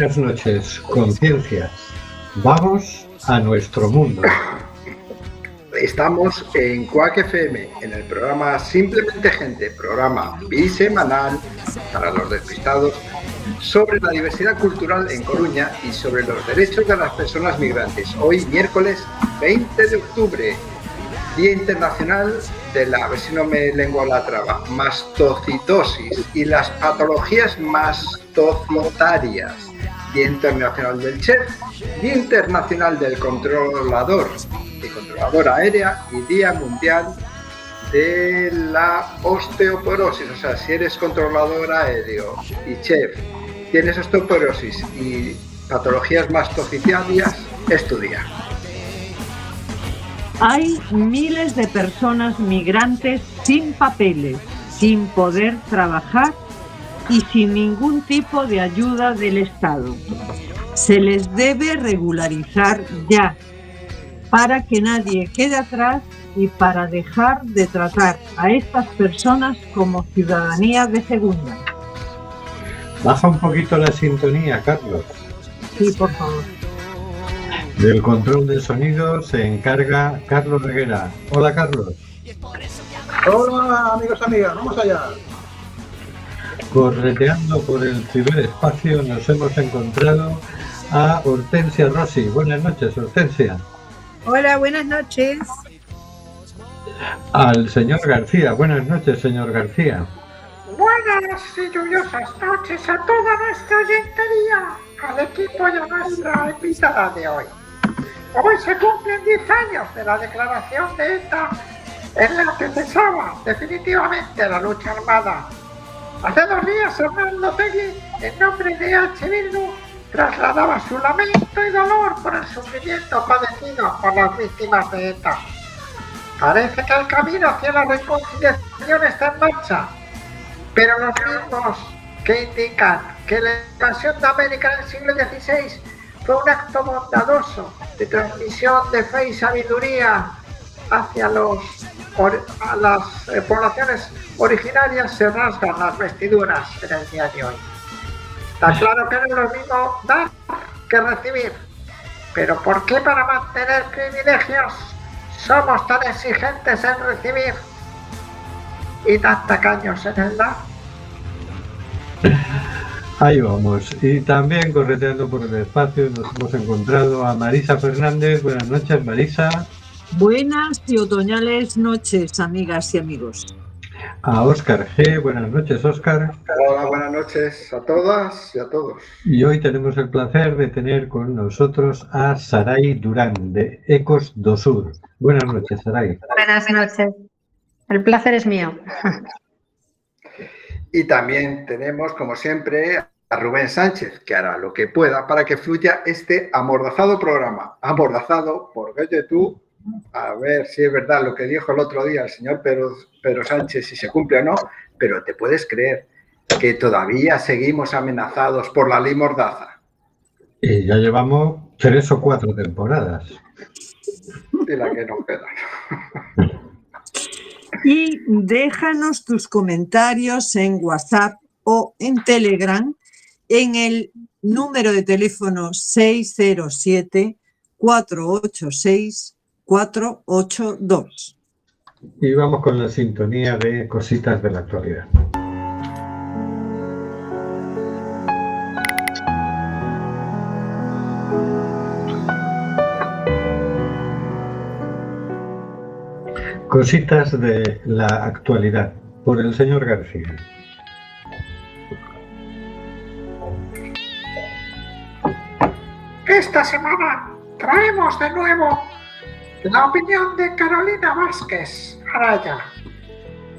Buenas noches, conciencias. Vamos a nuestro mundo. Estamos en Cuac FM, en el programa Simplemente Gente, programa bisemanal para los despistados sobre la diversidad cultural en Coruña y sobre los derechos de las personas migrantes. Hoy, miércoles 20 de octubre, Día Internacional de la, a ver si no me lengua la traba, mastocitosis y las patologías mastocitarias. Día Internacional del Chef, Día Internacional del Controlador y Controladora Aérea y Día Mundial de la Osteoporosis. O sea, si eres controlador aéreo y chef, tienes osteoporosis y patologías mastocitarias, estudia. Hay miles de personas migrantes sin papeles, sin poder trabajar y sin ningún tipo de ayuda del Estado. Se les debe regularizar ya para que nadie quede atrás y para dejar de tratar a estas personas como ciudadanía de segunda. Baja un poquito la sintonía, Carlos. Sí, por favor. Del control del sonido se encarga Carlos Reguera. Hola, Carlos. Hola, amigos, amigas, vamos allá. Correteando por el ciberespacio nos hemos encontrado a Hortensia Rossi. Buenas noches, Hortensia. Hola, buenas noches. Al señor García. Buenas noches, señor García. Buenas y lluviosas noches a toda nuestra oyentería, al equipo y a nuestra invitada de hoy. Hoy se cumplen 10 años de la declaración de ETA en la que cesaba definitivamente la lucha armada. Hace dos días Hernando Tegui, en nombre de H. Bildu, trasladaba su lamento y dolor por el sufrimiento padecido por las víctimas de ETA. Parece que el camino hacia la reconciliación está en marcha, pero los mismos que indican que la invasión de América en el siglo XVI fue un acto bondadoso de transmisión de fe y sabiduría hacia los, a las eh, poblaciones originarias se rasgan las vestiduras en el día de hoy. Está claro que no es lo mismo dar que recibir, pero ¿por qué para mantener privilegios somos tan exigentes en recibir y tan tacaños en el dar? Ahí vamos. Y también correteando por el espacio nos hemos encontrado a Marisa Fernández. Buenas noches, Marisa. Buenas y otoñales noches, amigas y amigos. A Óscar G. Buenas noches, Óscar. Hola, buenas noches a todas y a todos. Y hoy tenemos el placer de tener con nosotros a Saray Durán, de Ecos do Sur. Buenas noches, Saray. Buenas noches. El placer es mío. Y también tenemos, como siempre, a Rubén Sánchez, que hará lo que pueda para que fluya este amordazado programa. Amordazado por Vete tú, a ver si es verdad lo que dijo el otro día el señor Pedro, Pedro Sánchez, si se cumple o no, pero te puedes creer que todavía seguimos amenazados por la ley Mordaza. Y ya llevamos tres o cuatro temporadas. Y la que nos queda. Y déjanos tus comentarios en WhatsApp o en Telegram en el número de teléfono 607-486-482. Y vamos con la sintonía de cositas de la actualidad. Cositas de la actualidad por el señor García. Esta semana traemos de nuevo la opinión de Carolina Vázquez Araya,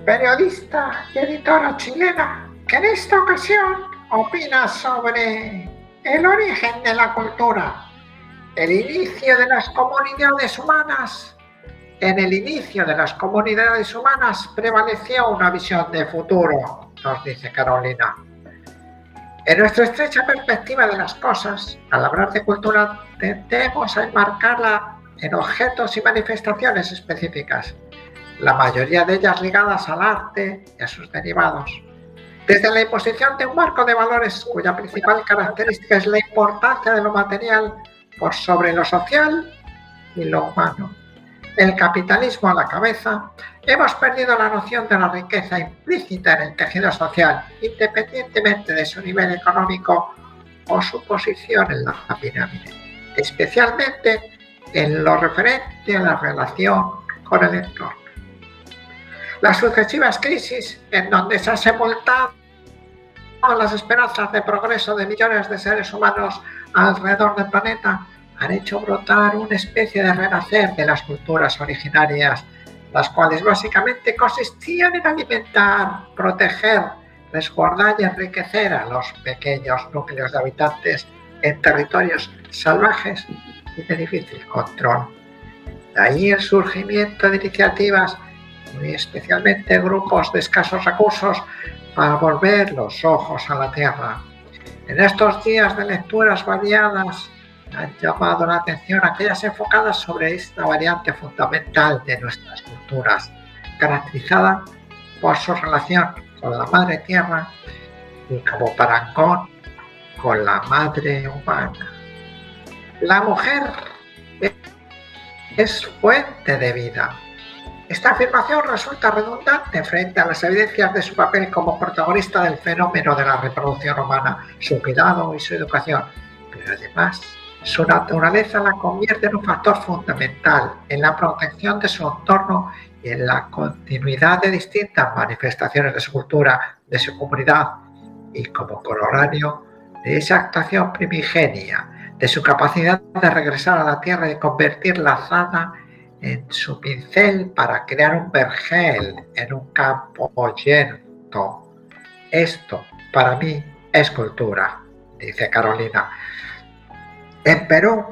periodista y editora chilena, que en esta ocasión opina sobre el origen de la cultura, el inicio de las comunidades humanas. En el inicio de las comunidades humanas prevaleció una visión de futuro, nos dice Carolina. En nuestra estrecha perspectiva de las cosas, al hablar de cultura, tendemos a enmarcarla en objetos y manifestaciones específicas, la mayoría de ellas ligadas al arte y a sus derivados. Desde la imposición de un marco de valores cuya principal característica es la importancia de lo material por sobre lo social y lo humano. El capitalismo a la cabeza, hemos perdido la noción de la riqueza implícita en el tejido social, independientemente de su nivel económico o su posición en la pirámide, especialmente en lo referente a la relación con el entorno. Las sucesivas crisis en donde se han sepultado las esperanzas de progreso de millones de seres humanos alrededor del planeta han hecho brotar una especie de renacer de las culturas originarias, las cuales básicamente consistían en alimentar, proteger, resguardar y enriquecer a los pequeños núcleos de habitantes en territorios salvajes y de difícil control. De ahí el surgimiento de iniciativas, muy especialmente grupos de escasos recursos, para volver los ojos a la tierra. En estos días de lecturas variadas han llamado la atención aquellas enfocadas sobre esta variante fundamental de nuestras culturas, caracterizada por su relación con la madre tierra y como parangón con la madre humana. La mujer es fuente de vida. Esta afirmación resulta redundante frente a las evidencias de su papel como protagonista del fenómeno de la reproducción humana, su cuidado y su educación, pero además su naturaleza la convierte en un factor fundamental en la protección de su entorno y en la continuidad de distintas manifestaciones de su cultura, de su comunidad y como corolario de esa actuación primigenia, de su capacidad de regresar a la tierra y convertir la zona en su pincel para crear un vergel en un campo lleno. Esto para mí es cultura, dice Carolina. En Perú,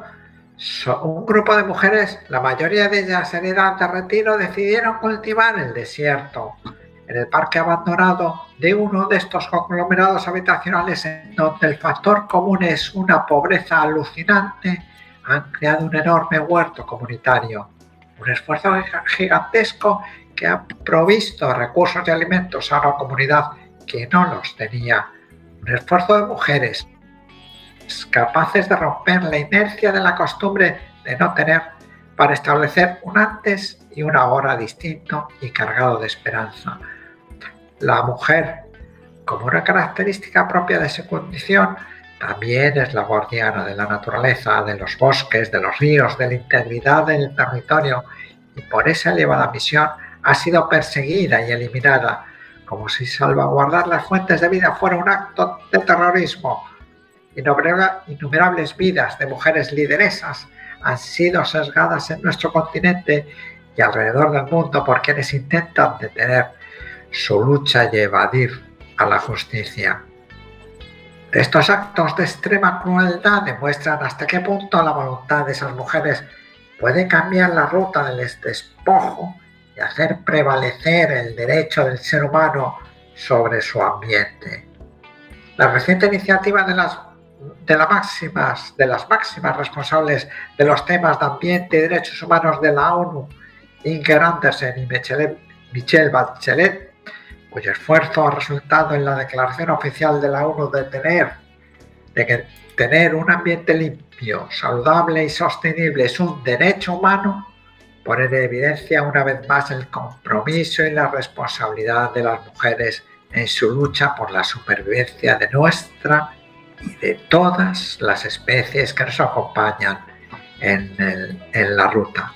un grupo de mujeres, la mayoría de ellas en edad de retiro, decidieron cultivar el desierto en el parque abandonado de uno de estos conglomerados habitacionales en donde el factor común es una pobreza alucinante, han creado un enorme huerto comunitario. Un esfuerzo gigantesco que ha provisto recursos y alimentos a una comunidad que no los tenía. Un esfuerzo de mujeres capaces de romper la inercia de la costumbre de no tener para establecer un antes y una hora distinto y cargado de esperanza. La mujer, como una característica propia de su condición, también es la guardiana de la naturaleza, de los bosques, de los ríos, de la integridad del territorio y por esa elevada misión ha sido perseguida y eliminada, como si salvaguardar las fuentes de vida fuera un acto de terrorismo. Innumerables vidas de mujeres lideresas han sido sesgadas en nuestro continente y alrededor del mundo por quienes intentan detener su lucha y evadir a la justicia. Estos actos de extrema crueldad demuestran hasta qué punto la voluntad de esas mujeres puede cambiar la ruta del despojo y hacer prevalecer el derecho del ser humano sobre su ambiente. La reciente iniciativa de las de, máximas, de las máximas responsables de los temas de ambiente y derechos humanos de la ONU, Inge Andersen y Michelle Bachelet, cuyo esfuerzo ha resultado en la declaración oficial de la ONU de tener, de que tener un ambiente limpio, saludable y sostenible es un derecho humano, pone en evidencia una vez más el compromiso y la responsabilidad de las mujeres en su lucha por la supervivencia de nuestra y de todas las especies que nos acompañan en, en la ruta.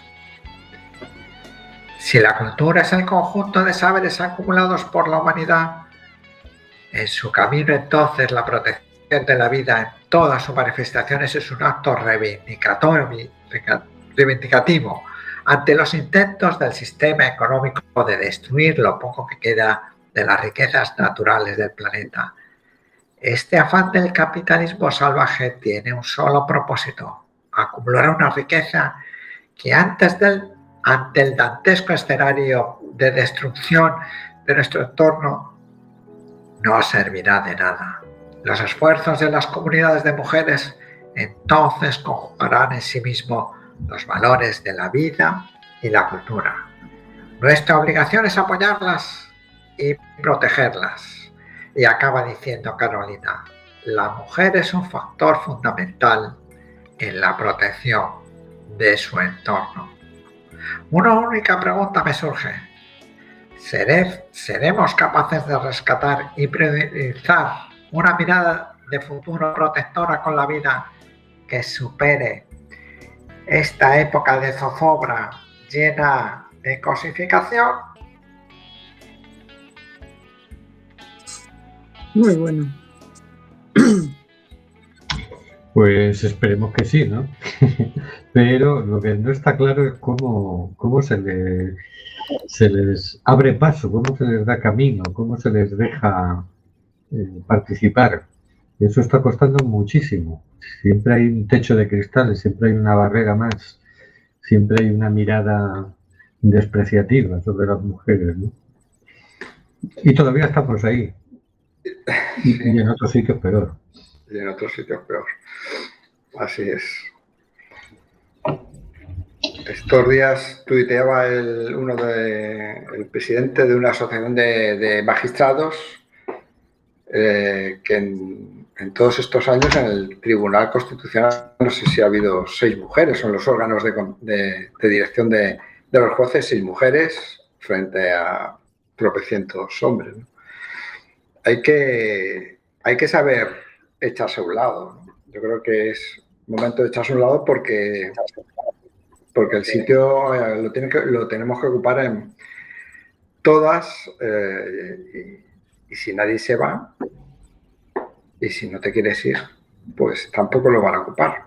Si la cultura es el conjunto de saberes acumulados por la humanidad, en su camino entonces la protección de la vida en todas sus manifestaciones es un acto reivindicativo ante los intentos del sistema económico de destruir lo poco que queda de las riquezas naturales del planeta. Este afán del capitalismo salvaje tiene un solo propósito, acumular una riqueza que antes del, ante el dantesco escenario de destrucción de nuestro entorno no servirá de nada. Los esfuerzos de las comunidades de mujeres entonces conjugarán en sí mismo los valores de la vida y la cultura. Nuestra obligación es apoyarlas y protegerlas Y acaba diciendo Carolina, la mujer es un factor fundamental en la protección de su entorno. Una única pregunta me surge. ¿Seremos capaces de rescatar y priorizar una mirada de futuro protectora con la vida que supere esta época de zozobra llena de cosificación? Muy bueno. Pues esperemos que sí, ¿no? Pero lo que no está claro es cómo, cómo se, le, se les abre paso, cómo se les da camino, cómo se les deja eh, participar. Eso está costando muchísimo. Siempre hay un techo de cristales, siempre hay una barrera más, siempre hay una mirada despreciativa sobre las mujeres, ¿no? Y todavía estamos ahí. Y, y en otros sitios peor y en otros sitios peor. Así es. Estos días tuiteaba el, uno de, presidente de una asociación de, magistrados eh, que en, todos estos años en el Tribunal Constitucional no sé si ha habido seis mujeres, son los órganos de, dirección de, los jueces, seis mujeres frente a tropecientos hombres. Hay, que, hay que saber echarse a un lado. Yo creo que es momento de echarse a un lado porque, porque el sitio eh, lo, tiene que, lo tenemos que ocupar en todas eh, y, si nadie se va y si no te quieres ir, pues tampoco lo van a ocupar.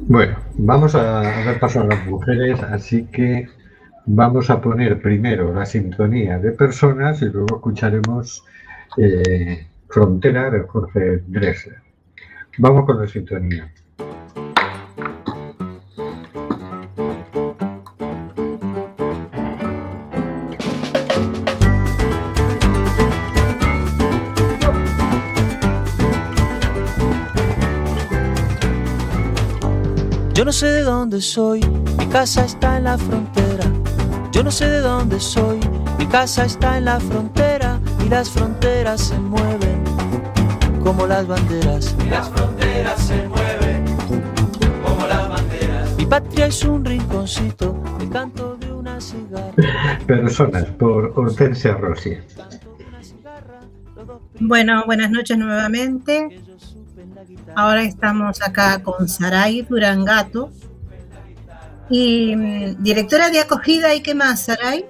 Bueno, vamos a dar paso a las mujeres, así que Vamos a poner primero la sintonía de personas y luego escucharemos eh, Frontera de Jorge Dressler. Vamos con la sintonía. Yo no sé de dónde soy, mi casa está en la frontera yo no sé de dónde soy, mi casa está en la frontera y las fronteras se mueven como las banderas. Y las fronteras se mueven como las banderas. Mi patria es un rinconcito, el canto de una cigarra. Personas por Hortensia Rossi. Bueno, buenas noches nuevamente. Ahora estamos acá con Saray Durangato, y mm, directora de acogida y qué más, Saray?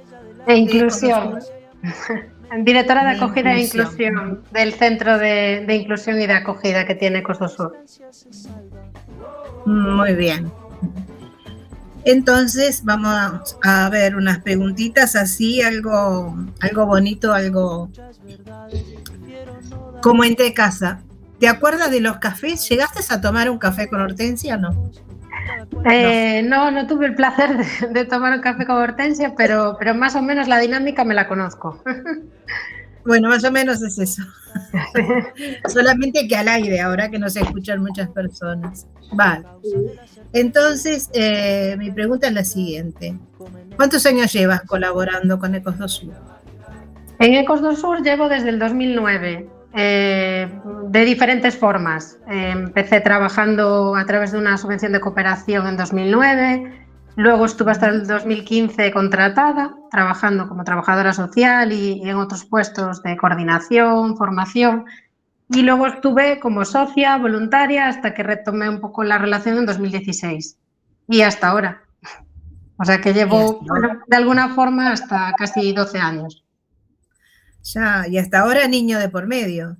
E inclusión. directora de acogida e inclusión del Centro de, Inclusión y de Acogida que tiene Costo Sur. Muy bien. Entonces vamos a ver unas preguntitas así, algo, algo bonito, algo como entre casa. ¿Te acuerdas de los cafés? ¿Llegaste a tomar un café con Hortensia o no? Eh, no. no, tuve el placer de, tomar un café con Hortensia, pero, pero más o menos la dinámica me la conozco. Bueno, más o menos es eso. Solamente que al aire, ahora que no se escuchan muchas personas. Vale. Entonces, eh, mi pregunta es la siguiente. ¿Cuántos años llevas colaborando con Ecos do Sur? En Ecos do Sur llevo desde el 2009. Eh, de diferentes formas. Eh, empecé trabajando a través de una subvención de cooperación en 2009, luego estuve hasta el 2015 contratada, trabajando como trabajadora social y, en otros puestos de coordinación, formación, y luego estuve como socia voluntaria hasta que retomé un poco la relación en 2016 y hasta ahora. O sea que llevo, de alguna forma, hasta casi 12 años. Ya, y hasta ahora niño de por medio.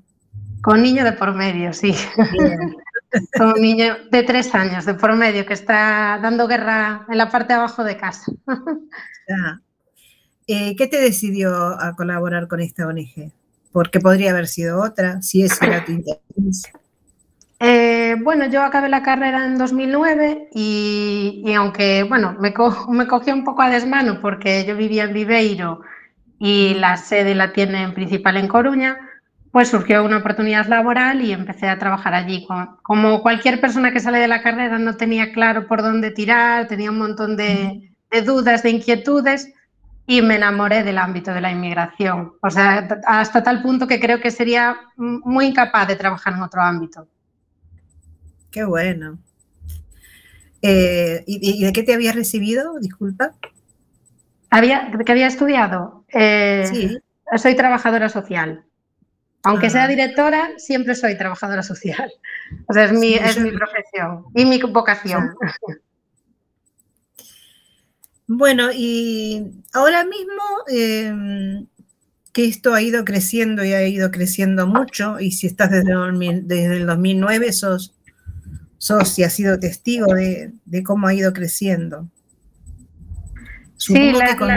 Con niño de por medio, sí. Con un niño de tres años de por medio que está dando guerra en la parte de abajo de casa. Eh, ¿Qué te decidió a colaborar con esta ONG? Porque podría haber sido otra, si ese era tu interés. Eh, bueno, yo acabé la carrera en 2009 y, aunque, bueno, me, me cogió un poco a desmano porque yo vivía en Viveiro y la sede la tienen principal en Coruña, pues surgió una oportunidad laboral y empecé a trabajar allí. Como cualquier persona que sale de la carrera no tenía claro por dónde tirar, tenía un montón de, dudas, de inquietudes, y me enamoré del ámbito de la inmigración. O sea, hasta tal punto que creo que sería muy incapaz de trabajar en otro ámbito. Qué bueno. Eh, ¿y, de qué te había recibido? Disculpa. Había, ¿Que había estudiado? Eh, sí. Soy trabajadora social. Aunque sea ah. directora, siempre soy trabajadora social. O sea, es mi, es mi profesión y mi vocación. Bueno, y ahora mismo em, que esto ha ido creciendo y ha ido creciendo mucho, y si estás desde, desde el 2009, sos, sos y has sido testigo de, cómo ha ido creciendo. Sí, la, con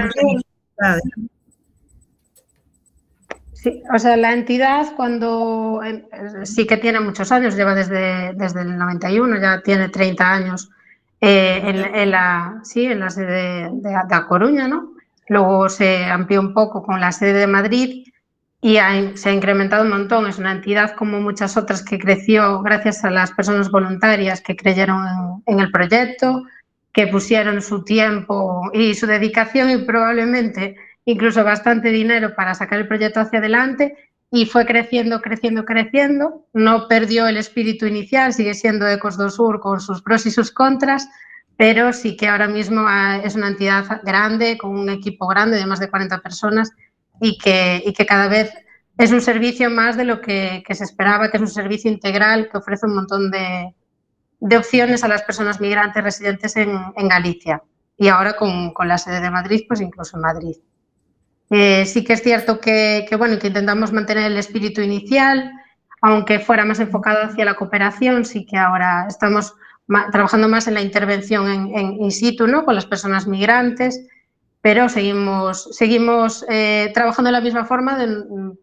Sí, o sea, la entidad cuando eh, sí que tiene muchos años, lleva desde, desde el 91, ya tiene 30 años eh, en, la, sí, en la sede de, de, Coruña, ¿no? Luego se amplió un poco con la sede de Madrid y se ha incrementado un montón. Es una entidad como muchas otras que creció gracias a las personas voluntarias que creyeron en, el proyecto, que pusieron su tiempo y su dedicación y probablemente incluso bastante dinero para sacar el proyecto hacia adelante y fue creciendo, creciendo, creciendo. No perdió el espíritu inicial, sigue siendo Ecos do Sur con sus pros y sus contras, pero sí que ahora mismo ah, es una entidad grande, con un equipo grande de más de 40 personas y que, y que cada vez es un servicio más de lo que, que, se esperaba, que es un servicio integral que ofrece un montón de, de opciones a las personas migrantes residentes en, Galicia y ahora con, con, la sede de Madrid, pues incluso en Madrid. Eh, sí que es cierto que, que, bueno, que intentamos mantener el espíritu inicial, aunque fuera más enfocado hacia la cooperación, sí que ahora estamos trabajando más en la intervención en, in situ, ¿no? Con las personas migrantes, pero seguimos, seguimos eh, trabajando de la misma forma,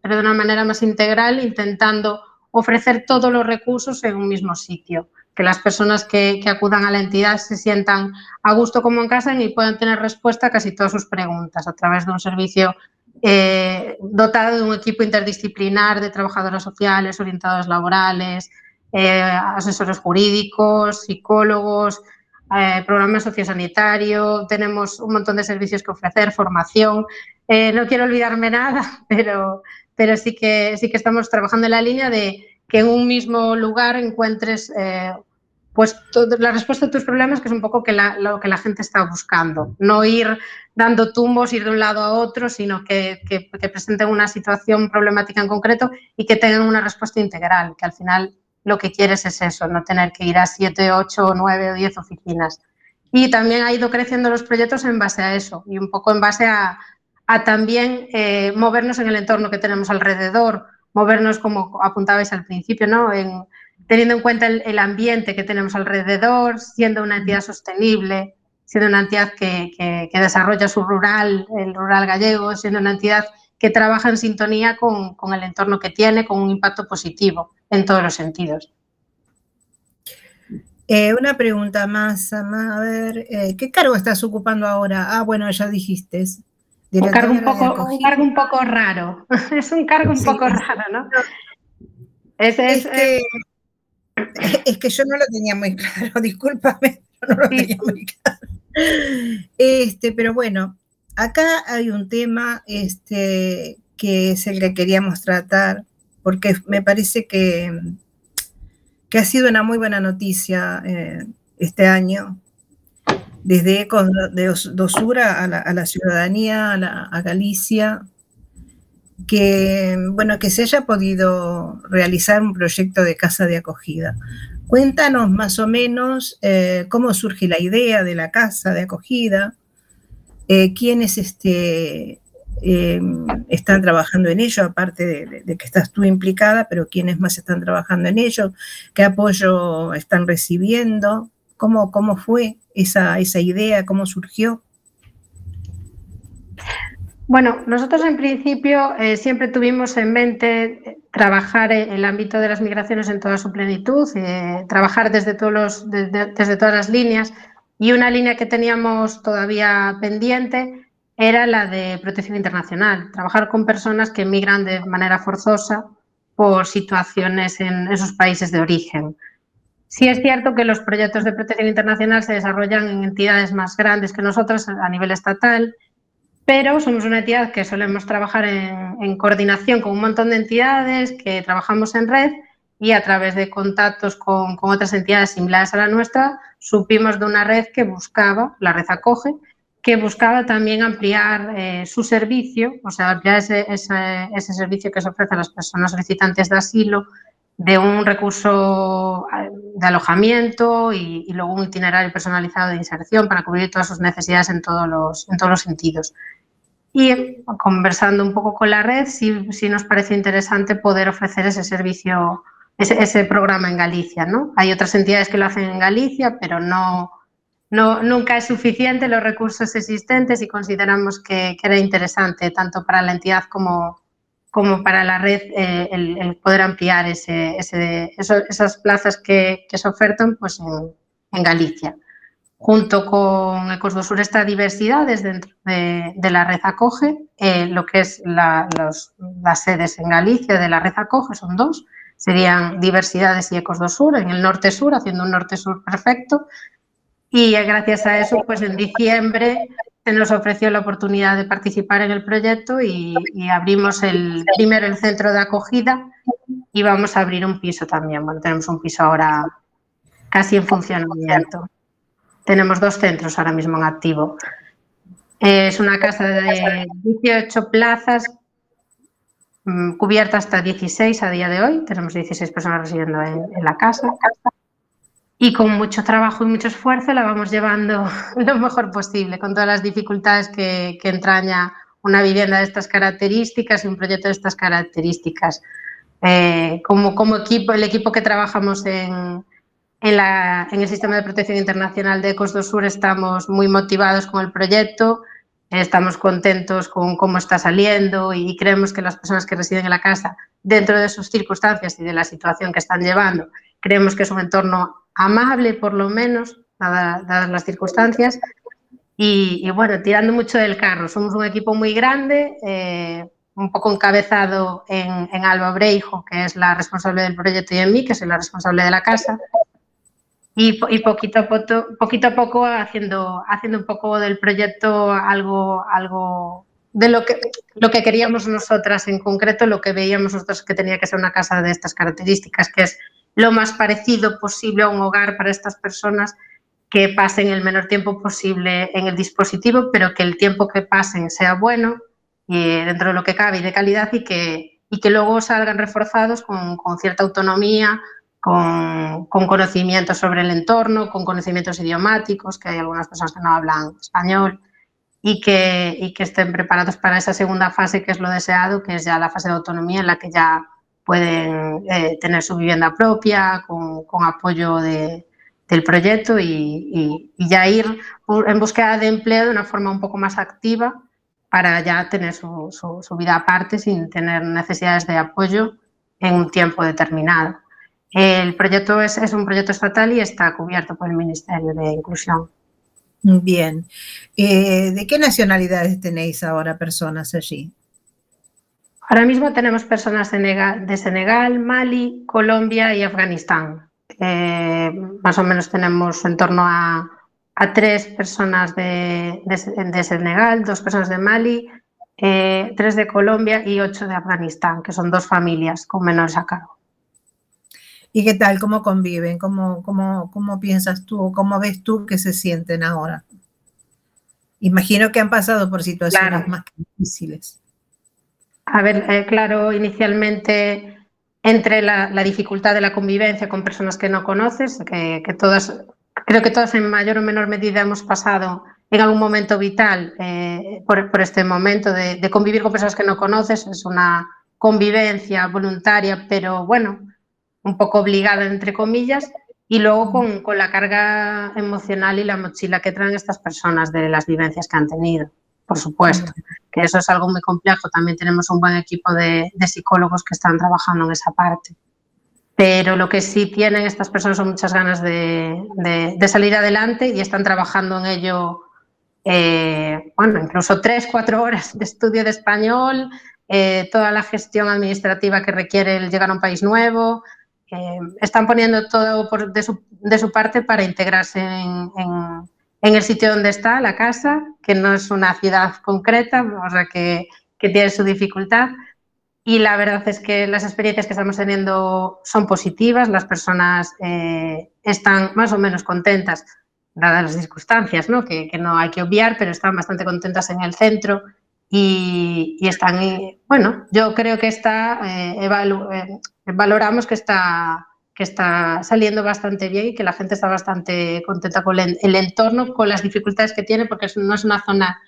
pero de una manera más integral, intentando ofrecer todos los recursos en un mismo sitio, que las personas que, acudan a la entidad se sientan a gusto como en casa y puedan tener respuesta a casi todas sus preguntas a través de un servicio eh, dotado de un equipo interdisciplinar de trabajadoras sociales, orientadoras laborales, eh, asesores jurídicos, psicólogos, eh, programa sociosanitario, tenemos un montón de servicios que ofrecer, formación. Eh, no quiero olvidarme nada, pero, pero sí, que, sí que estamos trabajando en la línea de que en un mismo lugar encuentres eh, pues todo, la respuesta a tus problemas, que es un poco que la, lo que la gente está buscando. No ir dando tumbos, ir de un lado a otro, sino que, que, que presenten una situación problemática en concreto y que tengan una respuesta integral, que al final lo que quieres es eso, no tener que ir a 7, 8, 9 o 10 oficinas. Y también ha ido creciendo los proyectos en base a eso y un poco en base a, a también eh, movernos en el entorno que tenemos alrededor, movernos como apuntabais al principio, ¿no? En, teniendo en cuenta el, el, ambiente que tenemos alrededor, siendo una entidad sostenible, siendo una entidad que, que, que desarrolla su rural, el rural gallego, siendo una entidad que trabaja en sintonía con, con, el entorno que tiene, con un impacto positivo en todos los sentidos. Eh, una pregunta más, a ver, eh, ¿qué cargo estás ocupando ahora? Ah, bueno, ya dijiste. Un cargo un, poco, un cargo un poco raro, es un cargo un sí, poco raro, ¿no? Es, es, que, es, que, yo no lo tenía muy claro, discúlpame, no lo sí. tenía muy claro. Este, pero bueno, acá hay un tema este, que es el que queríamos tratar, porque me parece que, que ha sido una muy buena noticia eh, este año, desde Dosura a la, a la ciudadanía, a, la, a, Galicia, que, bueno, que se haya podido realizar un proyecto de casa de acogida. Cuéntanos más o menos eh, cómo surge la idea de la casa de acogida, eh, quiénes este, eh, están trabajando en ello, aparte de, de, que estás tú implicada, pero quiénes más están trabajando en ello, qué apoyo están recibiendo, cómo, cómo fue esa, esa idea, cómo surgió. Bueno, nosotros en principio eh, siempre tuvimos en mente trabajar en el ámbito de las migraciones en toda su plenitud, eh, trabajar desde, todos los, desde, desde todas las líneas, y una línea que teníamos todavía pendiente era la de protección internacional, trabajar con personas que emigran de manera forzosa por situaciones en esos países de origen. Sí es cierto que los proyectos de protección internacional se desarrollan en entidades más grandes que nosotros a nivel estatal pero somos una entidad que solemos trabajar en, coordinación con un montón de entidades, que trabajamos en red y a través de contactos con, otras entidades similares a la nuestra, supimos de una red que buscaba, la red acoge, que buscaba también ampliar eh, su servicio, o sea, ampliar ese, ese, servicio que se ofrece a las personas solicitantes de asilo, de un recurso eh, de alojamiento y, luego un itinerario personalizado de inserción para cubrir todas sus necesidades en todos los, en todos los sentidos. Y conversando un poco con la red, sí, sí nos parece interesante poder ofrecer ese servicio, ese, ese, programa en Galicia. ¿no? Hay otras entidades que lo hacen en Galicia, pero no, no, nunca es suficiente los recursos existentes y consideramos que, que era interesante tanto para la entidad como, como para la red eh, el, poder ampliar ese, esas plazas que, se ofertan pues, en, Galicia. Junto con Ecos do Sur, esta diversidad dentro de, la red Acoge, eh, lo que es las sedes en Galicia de la red Acoge son dos, serían Diversidades y Ecos Sur, en el norte-sur, haciendo un norte-sur perfecto, y gracias a eso, pues en diciembre se nos ofreció la oportunidad de participar en el proyecto y, abrimos el primero el centro de acogida y vamos a abrir un piso también. Bueno, tenemos un piso ahora casi en funcionamiento. Tenemos dos centros ahora mismo en activo. Es una casa de 18 plazas, mm, cubierta hasta 16 a día de hoy. Tenemos 16 personas residiendo en, en la casa y con mucho trabajo y mucho esfuerzo la vamos llevando lo mejor posible, con todas las dificultades que, entraña una vivienda de estas características y un proyecto de estas características. Eh, como, como equipo, el equipo que trabajamos en, en, la, en, el Sistema de Protección Internacional de Ecos do Sur estamos muy motivados con el proyecto, estamos contentos con cómo está saliendo y creemos que las personas que residen en la casa, dentro de sus circunstancias y de la situación que están llevando, creemos que es un entorno amable por lo menos, dadas, las circunstancias. Y, bueno, tirando mucho del carro. Somos un equipo muy grande, eh, un poco encabezado en, Alba Breijo, que es la responsable del proyecto, y en mí, que soy la responsable de la casa. Y, poquito, a poco, poquito a poco haciendo, haciendo un poco del proyecto algo, algo de lo que, lo que queríamos nosotras en concreto, lo que veíamos nosotros que tenía que ser una casa de estas características, que es lo más parecido posible a un hogar para estas personas que pasen el menor tiempo posible en el dispositivo, pero que el tiempo que pasen sea bueno y dentro de lo que cabe y de calidad y que, y que luego salgan reforzados con, cierta autonomía, con, con, conocimientos sobre el entorno, con conocimientos idiomáticos, que hay algunas personas que no hablan español, y que, y que estén preparados para esa segunda fase que es lo deseado, que es ya la fase de autonomía en la que ya pueden eh, tener su vivienda propia con, apoyo del proyecto y, ya ir en búsqueda de empleo de una forma un poco más activa para ya tener su, vida aparte sin tener necesidades de apoyo en un tiempo determinado. El proyecto es, un proyecto estatal y está cubierto por el Ministerio de Inclusión. Bien. Eh, ¿De qué nacionalidades tenéis ahora personas allí? Ahora mismo tenemos personas de Senegal, Mali, Colombia y Afganistán. más o menos tenemos en torno a, tres personas de, Senegal, dos personas de Mali, eh, tres de Colombia y ocho de Afganistán, que son dos familias con menores a cargo. ¿Y qué tal? ¿Cómo conviven? ¿Cómo, cómo, cómo piensas tú? ¿Cómo ves tú que se sienten ahora? Imagino que han pasado por situaciones más difíciles. A ver, eh, claro, inicialmente entre la, dificultad de la convivencia con personas que no conoces, que, todas, creo que todas en mayor o menor medida hemos pasado en algún momento vital eh, por, este momento de, convivir con personas que no conoces, es una convivencia voluntaria, pero bueno, un poco obligada, entre comillas, y luego con, con la carga emocional y la mochila que traen estas personas de las vivencias que han tenido por supuesto, que eso es algo muy complejo. También tenemos un buen equipo de, psicólogos que están trabajando en esa parte. Pero lo que sí tienen estas personas son muchas ganas de, salir adelante y están trabajando en ello, eh, bueno, incluso tres, cuatro horas de estudio de español, eh, toda la gestión administrativa que requiere el llegar a un país nuevo. Eh, están poniendo todo de, su, parte para integrarse en el sitio donde está la casa, que no es una ciudad concreta, o sea que, que tiene su dificultad. Y la verdad es que las experiencias que estamos teniendo son positivas, las personas eh, están más o menos contentas, dadas las circunstancias, ¿no? Que, que, no hay que obviar, pero están bastante contentas en el centro y, y están, bueno, yo creo que está, eh, evalu eh, valoramos que está que está saliendo bastante bien y que la gente está bastante contenta con el, entorno, con las dificultades que tiene, porque no es una zona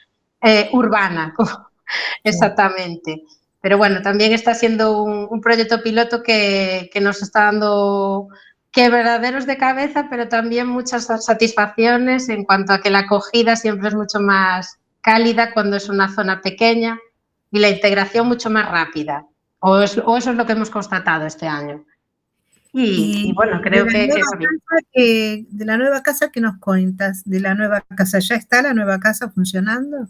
eh, urbana exactamente. Pero bueno, también está siendo un, un proyecto piloto que, que, nos está dando quebraderos de cabeza, pero también muchas satisfacciones en cuanto a que la acogida siempre es mucho más cálida cuando es una zona pequeña y la integración mucho más rápida. O, es, o eso es lo que hemos constatado este año. Y, y, bueno, creo que, que, que, De la nueva casa que nos cuentas, de la nueva casa, ¿ya está la nueva casa funcionando?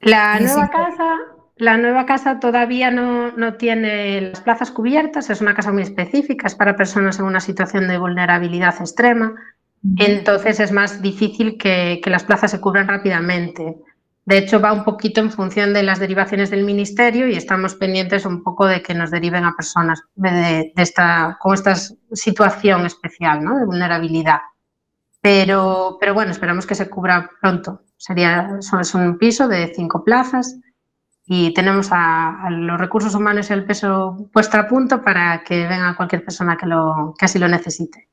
La nueva casa, la nueva casa todavía no, no, tiene las plazas cubiertas, es una casa muy específica, es para personas en una situación de vulnerabilidad extrema, entonces es más difícil que, que las plazas se cubran rápidamente. De hecho, va un poquito en función de las derivaciones del Ministerio y estamos pendientes un poco de que nos deriven a personas de, esta, con esta situación especial ¿no? de vulnerabilidad. Pero, pero bueno, esperamos que se cubra pronto. Sería, es un piso de cinco plazas y tenemos a, a, los recursos humanos y el peso puesto a punto para que venga cualquier persona que, lo, que así lo necesite.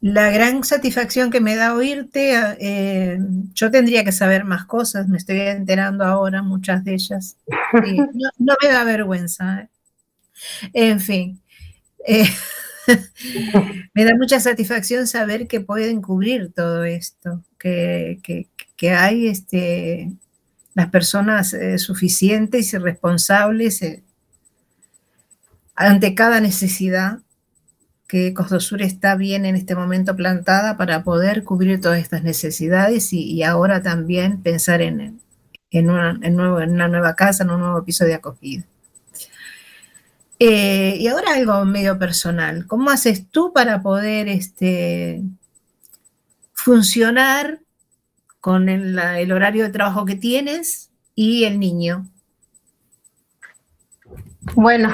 La gran satisfacción que me da oírte, eh, yo tendría que saber más cosas, me estoy enterando ahora muchas de ellas. No, no, me da vergüenza. ¿eh? En fin, eh, me da mucha satisfacción saber que pueden cubrir todo esto, que, que, que hay este, las personas suficientes y responsables ante cada necesidad que Costosur está bien en este momento plantada para poder cubrir todas estas necesidades y, ahora también pensar en, en, una, nueva casa, en un nuevo piso de acogida. Eh, y ahora algo medio personal. ¿Cómo haces tú para poder este, funcionar con el horario de trabajo que tienes y el niño? Bueno,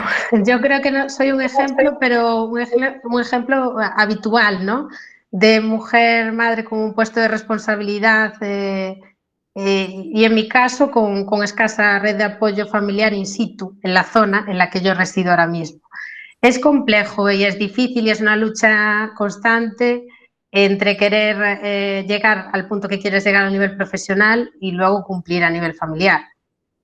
yo creo que no soy un ejemplo, pero un ejemplo, un ejemplo habitual, ¿no? De mujer madre con un puesto de responsabilidad eh, eh, y en mi caso con, con, escasa red de apoyo familiar in situ en la zona en la que yo resido ahora mismo. Es complejo y es difícil y es una lucha constante entre querer eh, llegar al punto que quieres llegar a nivel profesional y luego cumplir a nivel familiar.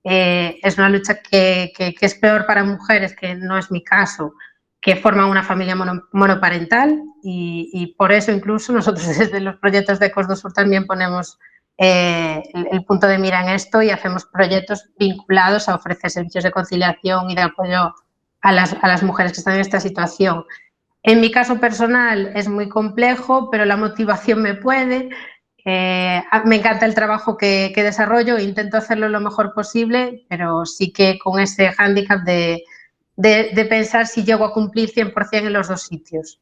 Eh, es una lucha que, es peor para mujeres, que no es mi caso, que forman una familia mono, monoparental y, por eso incluso nosotros desde los proyectos de Cos do Sur también ponemos eh, el, el, punto de mira en esto y hacemos proyectos vinculados a ofrecer servicios de conciliación y de apoyo a las, a las mujeres que están en esta situación. En mi caso personal es muy complejo, pero la motivación me puede, eh, me encanta el trabajo que, que, desarrollo, intento hacerlo lo mejor posible, pero sí que con ese hándicap de, de, de, pensar si llego a cumplir 100% en los dos sitios.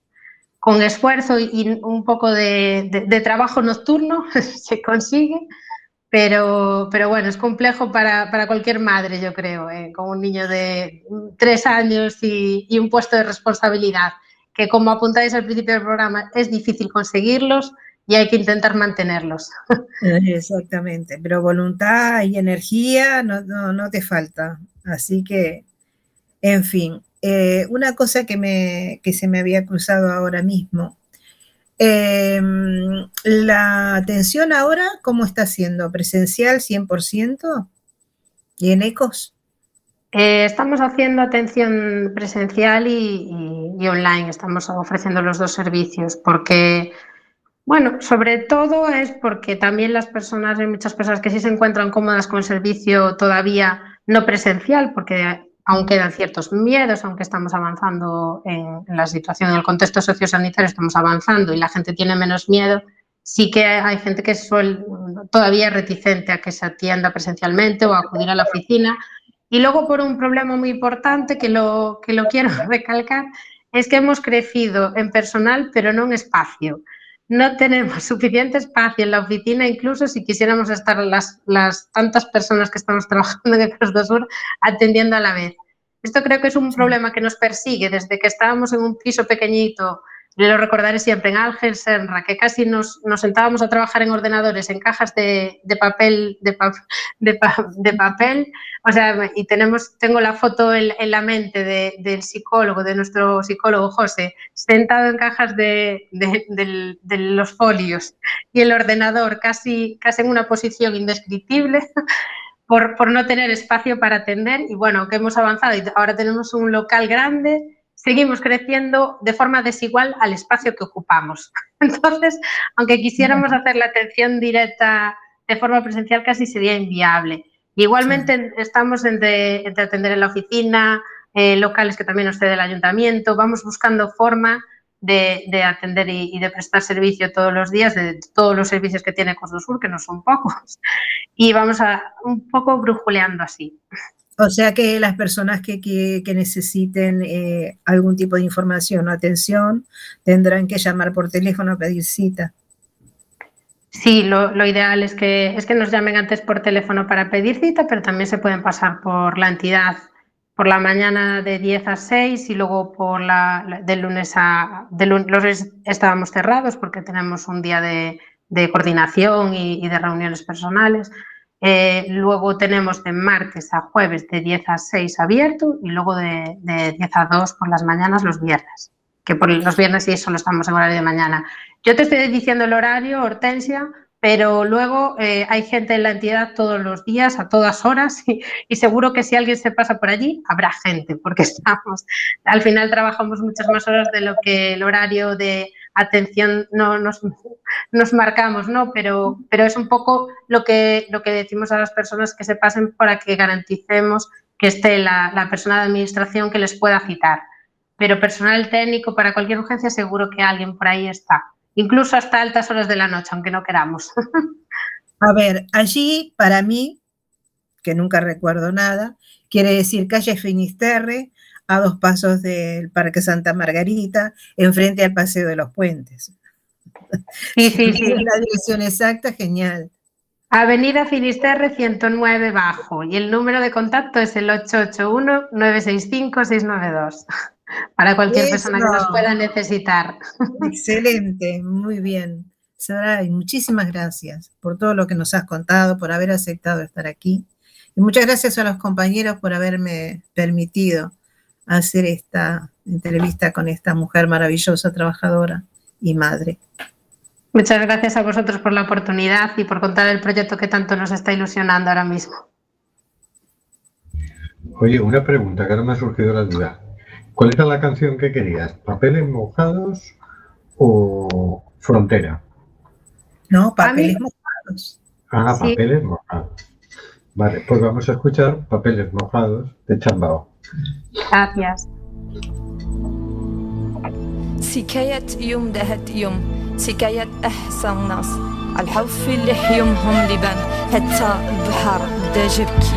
Con esfuerzo y un poco de, de trabajo nocturno se consigue, pero, pero, bueno, es complejo para, para cualquier madre, yo creo, eh, con un niño de tres años y, y un puesto de responsabilidad, que como apuntáis al principio del programa, es difícil conseguirlos y hay que intentar mantenerlos. Exactamente, pero voluntad y energía no, no, no te falta. Así que, en fin, eh, una cosa que, me, que se me había cruzado ahora mismo. Eh, ¿La atención ahora cómo está siendo? ¿Presencial 100%? ¿Y en ECOS? Eh, estamos haciendo atención presencial y, y, y online, estamos ofreciendo los dos servicios porque bueno, sobre todo es porque también las personas, hay muchas personas que sí se encuentran cómodas con servicio todavía no presencial, porque aún quedan ciertos miedos, aunque estamos avanzando en, la situación, en el contexto sociosanitario estamos avanzando y la gente tiene menos miedo, sí que hay gente que suele, todavía reticente a que se atienda presencialmente o a acudir a la oficina. Y luego por un problema muy importante que lo, que lo quiero recalcar, es que hemos crecido en personal, pero no en espacio. No tenemos suficiente espacio en la oficina, incluso si quisiéramos estar las, las tantas personas que estamos trabajando en el Costa Sur atendiendo a la vez. Esto creo que es un problema que nos persigue desde que estábamos en un piso pequeñito lo recordaré siempre, en Ángel Senra, que casi nos, nos, sentábamos a trabajar en ordenadores, en cajas de, de papel, de, de, de, papel, o sea, y tenemos, tengo la foto en, en la mente del psicólogo, de nuestro psicólogo José, sentado en cajas de, los folios y el ordenador casi, casi en una posición indescriptible. Por, por no tener espacio para atender y bueno, que hemos avanzado y ahora tenemos un local grande, seguimos creciendo de forma desigual al espacio que ocupamos. Entonces, aunque quisiéramos hacer la atención directa de forma presencial, casi sería inviable. Igualmente estamos entre, atender en la oficina, eh, locales que también nos cede el ayuntamiento, vamos buscando forma de, atender y, de prestar servicio todos los días de todos los servicios que tiene Sur, que no son pocos, y vamos a un poco brujuleando así. O sea que las personas que, que, necesiten eh, algún tipo de información o atención tendrán que llamar por teléfono a pedir cita. Sí, lo, lo, ideal es que, es que nos llamen antes por teléfono para pedir cita, pero también se pueden pasar por la entidad por la mañana de 10 a 6 y luego por la, de lunes a... Lunes, estábamos cerrados porque tenemos un día de, de coordinación y, de reuniones personales. Eh, luego tenemos de martes a jueves de 10 a 6 abierto y luego de, de 10 a 2 por las mañanas los viernes, que por los viernes sí solo estamos en horario de mañana. Yo te estoy diciendo el horario, Hortensia, pero luego eh, hay gente en la entidad todos los días, a todas horas, y, y, seguro que si alguien se pasa por allí, habrá gente, porque estamos, al final trabajamos muchas más horas de lo que el horario de atención no nos, nos marcamos, ¿no? Pero, pero es un poco lo que, lo que decimos a las personas que se pasen para que garanticemos que esté la, la persona de administración que les pueda citar. Pero personal técnico para cualquier urgencia seguro que alguien por ahí está, incluso hasta altas horas de la noche, aunque no queramos. A ver, allí para mí, que nunca recuerdo nada, quiere decir calle Finisterre, a dos pasos del Parque Santa Margarita, enfrente al Paseo de los Puentes. Sí, sí, sí. La dirección exacta, genial. Avenida Finisterre 109 Bajo y el número de contacto es el 881-965-692 para cualquier Eso. persona que nos pueda necesitar. Excelente, muy bien. Sara, muchísimas gracias por todo lo que nos has contado, por haber aceptado estar aquí. Y muchas gracias a los compañeros por haberme permitido hacer esta entrevista con esta mujer maravillosa, trabajadora y madre. Muchas gracias a vosotros por la oportunidad y por contar el proyecto que tanto nos está ilusionando ahora mismo. Oye, una pregunta que ahora me ha surgido la duda. ¿Cuál era la canción que querías? ¿Papeles mojados o Frontera? No, Papeles mojados. Ah, sí. Papeles mojados. Vale, pues vamos a escuchar Papeles mojados de Chambao. Gracias. سكاية يوم دهت يوم سكاية أحسن ناس الحف اللي حيومهم لبان حتى البحر بدا جبكي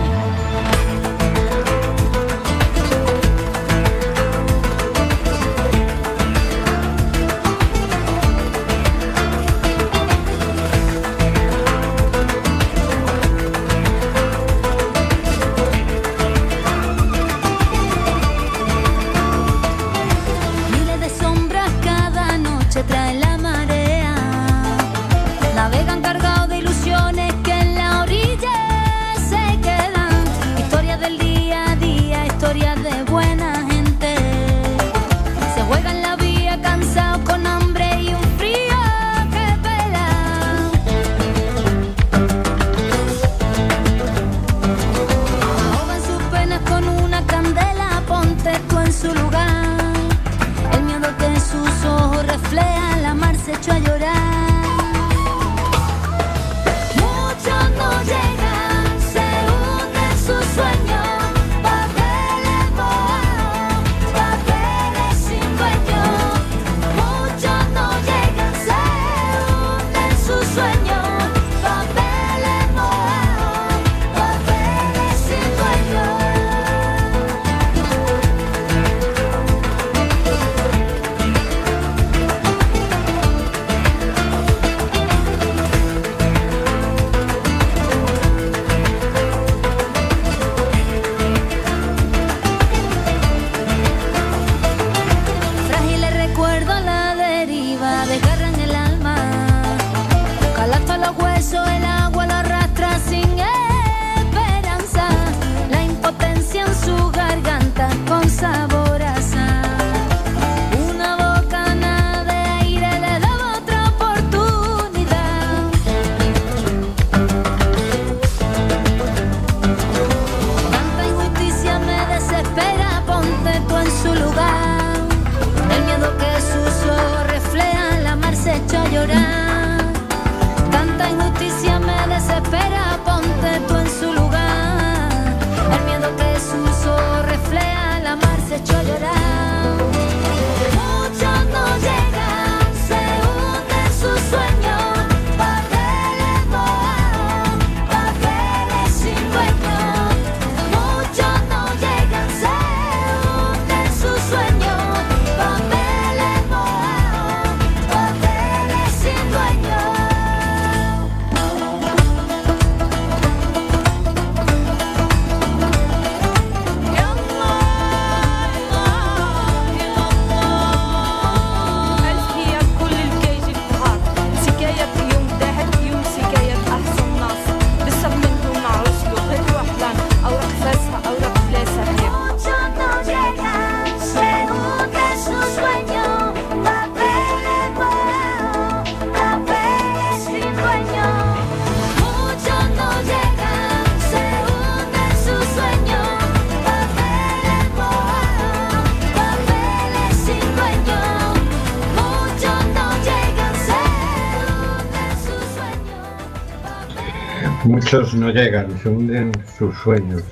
No llegan, se hunden sus sueños,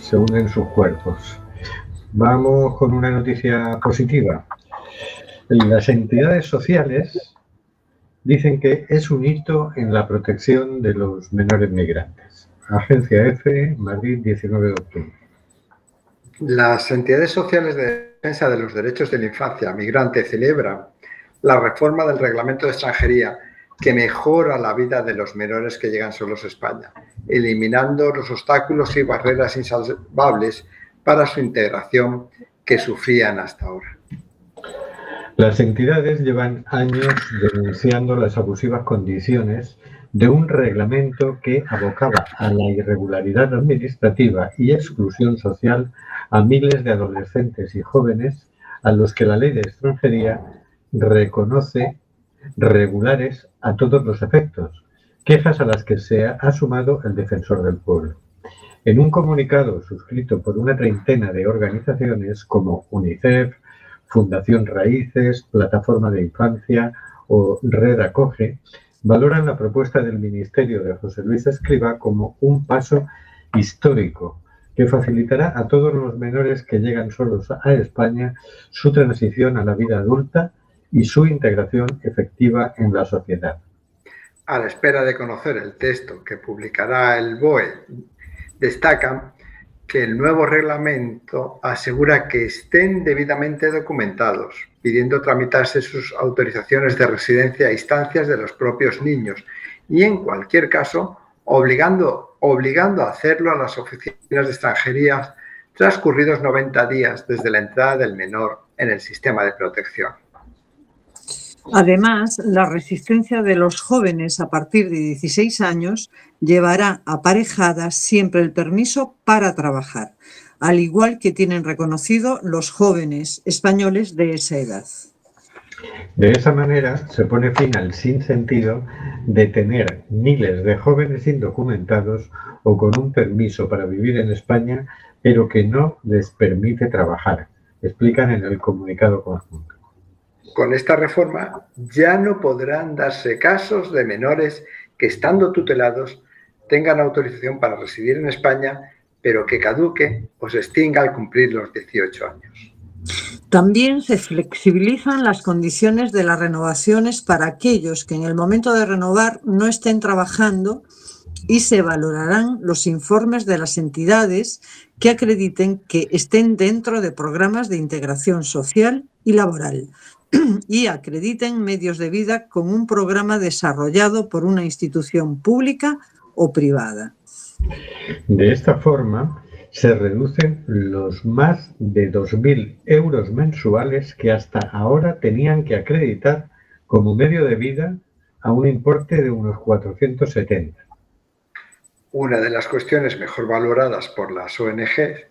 se hunden sus cuerpos. Vamos con una noticia positiva. Las entidades sociales dicen que es un hito en la protección de los menores migrantes. Agencia F, Madrid, 19 de octubre. Las entidades sociales de defensa de los derechos de la infancia migrante celebran la reforma del reglamento de extranjería que mejora la vida de los menores que llegan solos a España, eliminando los obstáculos y barreras insalvables para su integración que sufrían hasta ahora. Las entidades llevan años denunciando las abusivas condiciones de un reglamento que abocaba a la irregularidad administrativa y exclusión social a miles de adolescentes y jóvenes a los que la ley de extranjería reconoce regulares a todos los efectos, quejas a las que se ha sumado el defensor del pueblo. En un comunicado suscrito por una treintena de organizaciones como UNICEF, Fundación Raíces, Plataforma de Infancia o Red Acoge, valoran la propuesta del Ministerio de José Luis Escriba como un paso histórico que facilitará a todos los menores que llegan solos a España su transición a la vida adulta y su integración efectiva en la sociedad. A la espera de conocer el texto que publicará el BOE, destacan que el nuevo reglamento asegura que estén debidamente documentados, pidiendo tramitarse sus autorizaciones de residencia a instancias de los propios niños y, en cualquier caso, obligando, obligando a hacerlo a las oficinas de extranjería transcurridos 90 días desde la entrada del menor en el sistema de protección. Además, la resistencia de los jóvenes a partir de 16 años llevará aparejada siempre el permiso para trabajar, al igual que tienen reconocido los jóvenes españoles de esa edad. De esa manera se pone fin al sinsentido de tener miles de jóvenes indocumentados o con un permiso para vivir en España, pero que no les permite trabajar, explican en el comunicado conjunto. Con esta reforma ya no podrán darse casos de menores que estando tutelados tengan autorización para residir en España, pero que caduque o se extinga al cumplir los 18 años. También se flexibilizan las condiciones de las renovaciones para aquellos que en el momento de renovar no estén trabajando y se valorarán los informes de las entidades que acrediten que estén dentro de programas de integración social y laboral, y acrediten medios de vida con un programa desarrollado por una institución pública o privada. De esta forma, se reducen los más de 2.000 euros mensuales que hasta ahora tenían que acreditar como medio de vida a un importe de unos 470. Una de las cuestiones mejor valoradas por las ONG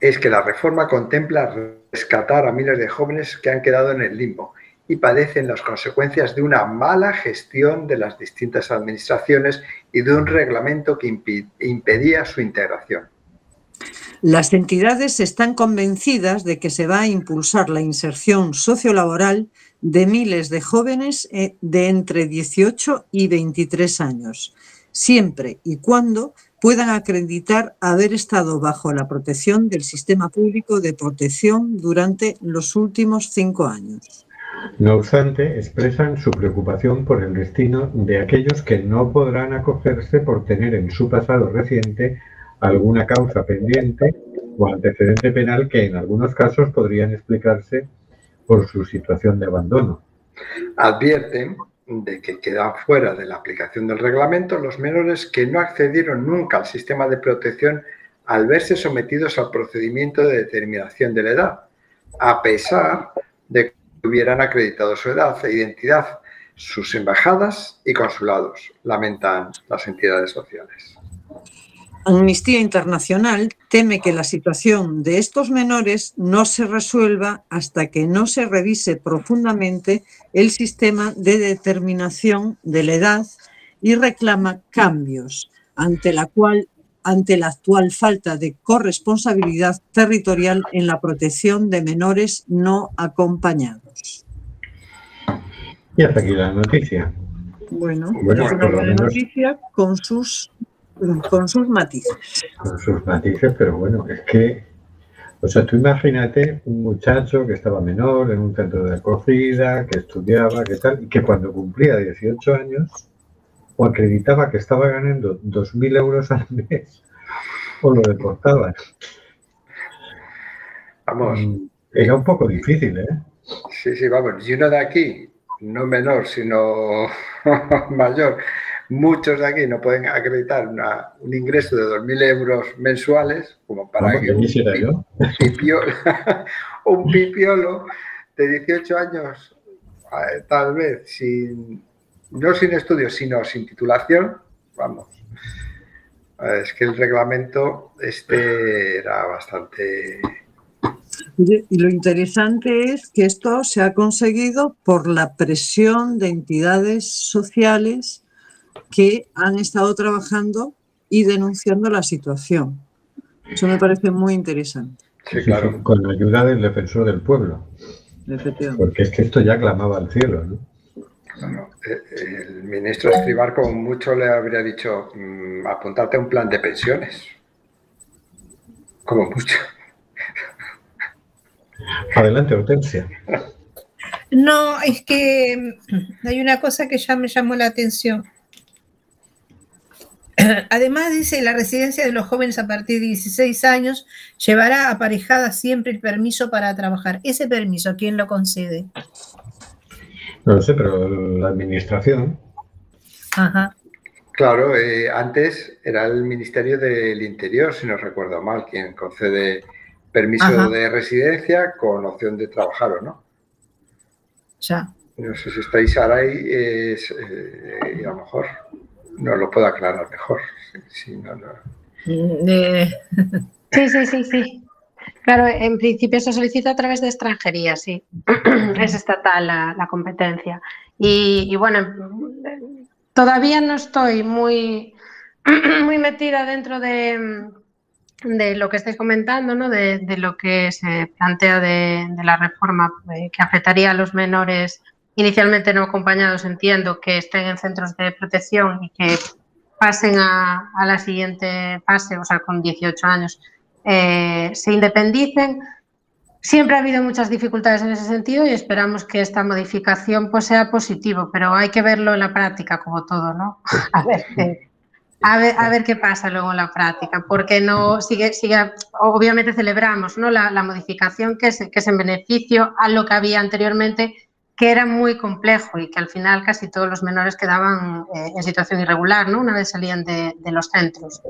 es que la reforma contempla rescatar a miles de jóvenes que han quedado en el limbo y padecen las consecuencias de una mala gestión de las distintas administraciones y de un reglamento que impedía su integración. Las entidades están convencidas de que se va a impulsar la inserción sociolaboral de miles de jóvenes eh, de entre 18 y 23 años, siempre y cuando puedan acreditar haber estado bajo la protección del sistema público de protección durante los últimos cinco años. No obstante, expresan su preocupación por el destino de aquellos que no podrán acogerse por tener en su pasado reciente alguna causa pendiente o antecedente penal que en algunos casos podrían explicarse por su situación de abandono. Advierten de que quedan fuera de la aplicación del reglamento los menores que no accedieron nunca al sistema de protección al verse sometidos al procedimiento de determinación de la edad, a pesar de que hubieran acreditado su edad e identidad sus embajadas y consulados, lamentan las entidades sociales. Amnistía Internacional teme que la situación de estos menores no se resuelva hasta que no se revise profundamente el sistema de determinación de la edad y reclama cambios ante la cual ante la actual falta de corresponsabilidad territorial en la protección de menores no acompañados. Y hasta aquí la noticia. Bueno, Bueno, es una por lo buena menos- noticia con sus, con sus matices. con sus matices, pero bueno, es que, o sea, tú imagínate un muchacho que estaba menor en un centro de acogida, que estudiaba, que tal, y que cuando cumplía 18 años, o acreditaba que estaba ganando 2.000 euros al mes, o lo deportaban. Vamos, Mm, Era un poco difícil, ¿eh? sí, sí, vamos. Y uno de aquí, no menor, sino mayor, muchos de aquí no pueden acreditar una- un ingreso de 2.000 euros mensuales como para que un pipiolo, un pipiolo de 18 años, eh, tal vez, sin, no sin estudios, sino sin titulación, vamos. Eh, Es que el reglamento este era bastante... Y lo interesante es que esto se ha conseguido por la presión de entidades sociales que han estado trabajando y denunciando la situación. Eso me parece muy interesante. Sí, claro. Con la ayuda del defensor del pueblo, Efectivamente. porque es que esto ya clamaba al cielo, ¿no? Bueno, eh, el ministro Escribar como mucho le habría dicho mm, apuntarte a un plan de pensiones. Como mucho. Adelante, Hortensia. No, es que hay una cosa que ya me llamó la atención. Además, dice, la residencia de los jóvenes a partir de 16 años llevará aparejada siempre el permiso para trabajar. Ese permiso, ¿quién lo concede? No lo sé, pero la administración, Ajá. Claro, eh, antes era el Ministerio del Interior, si no recuerdo mal, quien concede permiso Ajá. de residencia con opción de trabajar o no. Ya. No sé si estáis ahora ahí, eh, y a lo mejor nos lo puedo aclarar mejor. Si- no, no. Mm, eh, Sí, sí, sí, sí. Claro, en principio se solicita a través de extranjería, sí. es estatal la, la competencia. Y, y bueno, todavía no estoy muy, muy metida dentro de, de lo que estáis comentando, ¿no? de, de lo que se plantea de, de la reforma eh, que afectaría a los menores inicialmente no acompañados, entiendo, que estén en centros de protección y que pasen a, a la siguiente fase, o sea, con 18 años, eh, se independicen. Siempre ha habido muchas dificultades en ese sentido y esperamos que esta modificación pues, sea positivo, pero hay que verlo en la práctica como todo, ¿no? A ver, qué- a ver, a ver qué pasa luego en la práctica, porque no sigue, sigue obviamente celebramos ¿no? la, la modificación que es, que es en beneficio a lo que había anteriormente, que era muy complejo y que al final casi todos los menores quedaban eh, en situación irregular, ¿no? Una vez salían de, de los centros.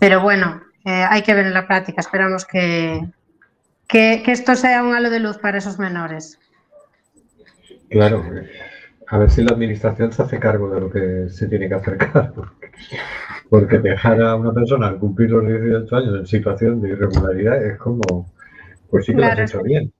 Pero bueno, eh, hay que ver en la práctica. Esperamos que, que, que esto sea un halo de luz para esos menores. claro, a ver si la administración se hace cargo de lo que se tiene que hacer cargo. Porque dejar a una persona al cumplir los 18 años en situación de irregularidad es como, pues sí que lo has hecho bien.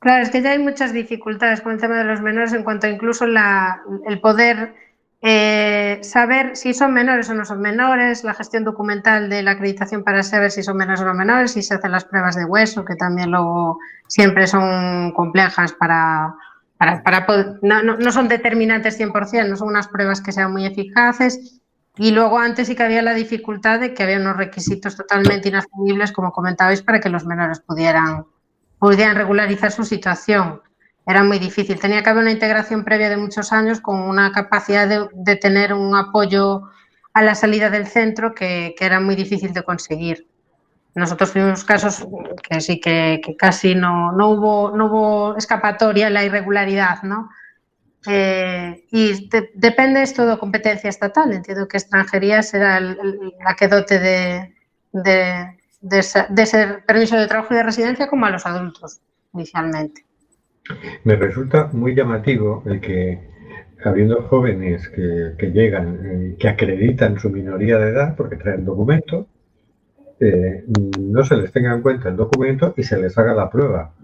Claro, es que ya hay muchas dificultades con el tema de los menores en cuanto incluso la, el poder eh, saber si son menores o no son menores, la gestión documental de la acreditación para saber si son menores o no menores, si se hacen las pruebas de hueso, que también luego siempre son complejas para, para, para poder- no, no- no son determinantes 100%, no son unas pruebas que sean muy eficaces. Y luego antes sí que había la dificultad de que había unos requisitos totalmente inasumibles, como comentabais, para que los menores pudieran pudieran regularizar su situación. Era muy difícil. Tenía que haber una integración previa de muchos años con una capacidad de, de tener un apoyo a la salida del centro que, que era muy difícil de conseguir. Nosotros tuvimos casos que sí que, que casi no, no, hubo, no hubo escapatoria en la irregularidad, ¿no? Eh, y de- depende esto de competencia estatal. Entiendo que extranjería será el- el- la que dote de, de, de ese, de ese permiso de trabajo y de residencia como a los adultos inicialmente. Me resulta muy llamativo el que, habiendo jóvenes que, que llegan, eh, que acreditan su minoría de edad porque traen documento, eh, no se les tenga en cuenta el documento y se les haga la prueba.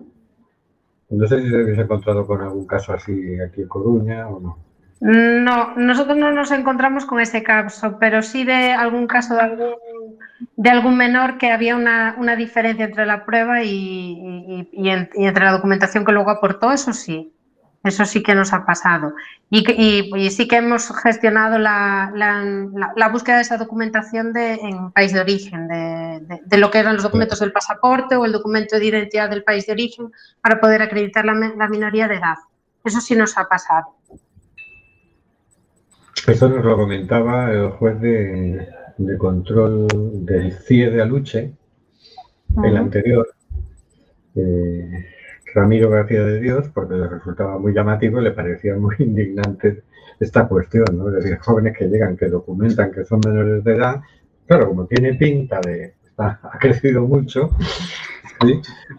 No sé si se habéis encontrado con algún caso así aquí en Coruña o no. No, nosotros no nos encontramos con ese caso, pero sí de algún caso de algún, de algún menor que había una, diferencia entre la prueba y, y- y en- y entre la documentación que luego aportó, eso sí. Eso sí que nos ha pasado. Y, sí que hemos gestionado la, búsqueda de esa documentación de, en país de origen, de, lo que eran los documentos del pasaporte o el documento de identidad del país de origen para poder acreditar la, minoría de edad. Eso sí nos ha pasado. Eso nos lo comentaba el juez de, control del CIE de Aluche, el anterior, eh, Ramiro García de Dios, porque le resultaba muy llamativo y le parecía muy indignante esta cuestión, ¿no? Es decir, jóvenes que llegan, que documentan que son menores de edad, claro, como tiene pinta de, ha crecido mucho,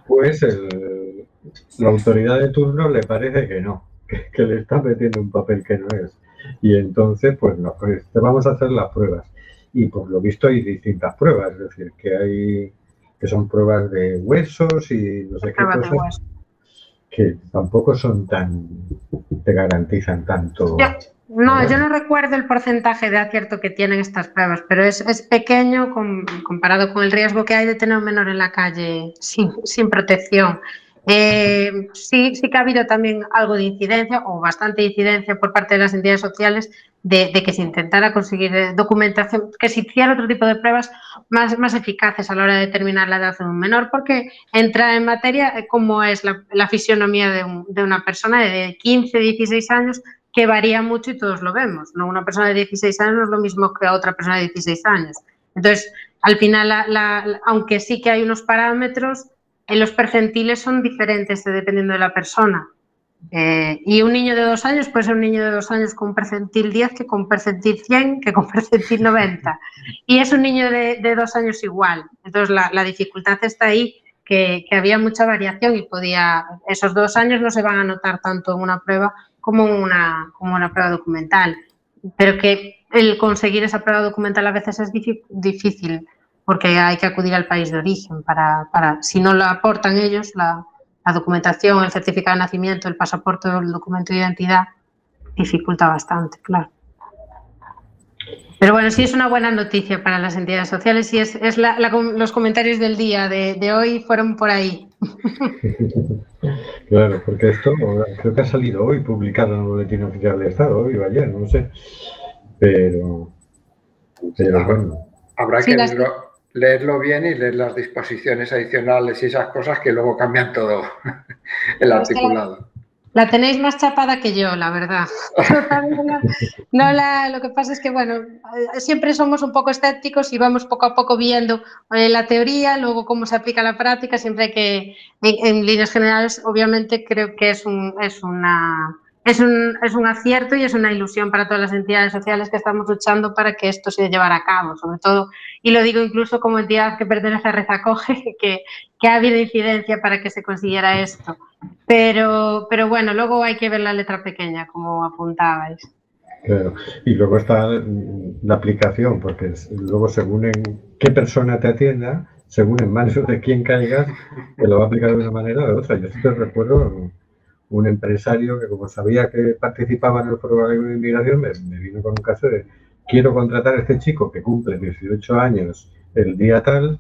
pues la autoridad de turno le parece que no, que, le está metiendo un papel que no es. Y entonces, pues no, pues vamos a hacer las pruebas. Y por lo visto hay distintas pruebas, es decir, que hay que son pruebas de huesos y no sé qué cosas que tampoco son tan, te garantizan tanto. no, yo no recuerdo el porcentaje de acierto que tienen estas pruebas, pero es, es pequeño comparado con el riesgo que hay de tener un menor en la calle sin, sin protección. Eh, sí, sí que ha habido también algo de incidencia o bastante incidencia por parte de las entidades sociales de, que se intentara conseguir eh, documentación, que se hiciera otro tipo de pruebas más, más eficaces a la hora de determinar la edad de un menor, porque entra en materia eh, como es la, fisionomía de, de, una persona de 15, 16 años, que varía mucho y todos lo vemos. ¿no? Una persona de 16 años no es lo mismo que otra persona de 16 años. Entonces, al final, aunque sí que hay unos parámetros, en los percentiles son diferentes dependiendo de la persona. Eh, y un niño de dos años puede ser un niño de dos años con percentil 10 que con percentil 100 que con percentil 90. Y es un niño de, dos años igual. Entonces la, dificultad está ahí, que, había mucha variación y podía, esos dos años no se van a notar tanto en una prueba como una, como una prueba documental. Pero que el conseguir esa prueba documental a veces es difícil porque hay que acudir al país de origen para, para si no lo aportan ellos, la, la, documentación, el certificado de nacimiento, el pasaporte o el documento de identidad, dificulta bastante, claro. Pero bueno, sí es una buena noticia para las entidades sociales y es, es la, los comentarios del día de, de, hoy fueron por ahí. Claro, porque esto creo que ha salido hoy publicado en el Boletín Oficial del Estado, hoy o ayer, no sé. Pero, pero bueno. Habrá que leerlo bien y leer las disposiciones adicionales y esas cosas que luego cambian todo el articulado. La tenéis más chapada que yo, la verdad. No, la, lo que pasa es que, bueno, eh, siempre somos un poco escépticos y vamos poco a poco viendo eh, la teoría, luego cómo se aplica la práctica, siempre que, en, líneas generales, obviamente creo que es, un, es una es un, es un, acierto y es una ilusión para todas las entidades sociales que estamos luchando para que esto se llevara a cabo, sobre todo, y lo digo incluso como entidad que pertenece a Rezacoge, que, que ha habido incidencia para que se consiguiera esto. Pero, pero bueno, luego hay que ver la letra pequeña, como apuntabais. Claro, y luego está la aplicación, porque luego según en qué persona te atienda, según en manos de quién caigas, te lo va a aplicar de una manera o de otra. Yo te recuerdo un empresario que como sabía que participaba en el programa de inmigración, me, vino con un caso de quiero contratar a este chico que cumple 18 años el día tal,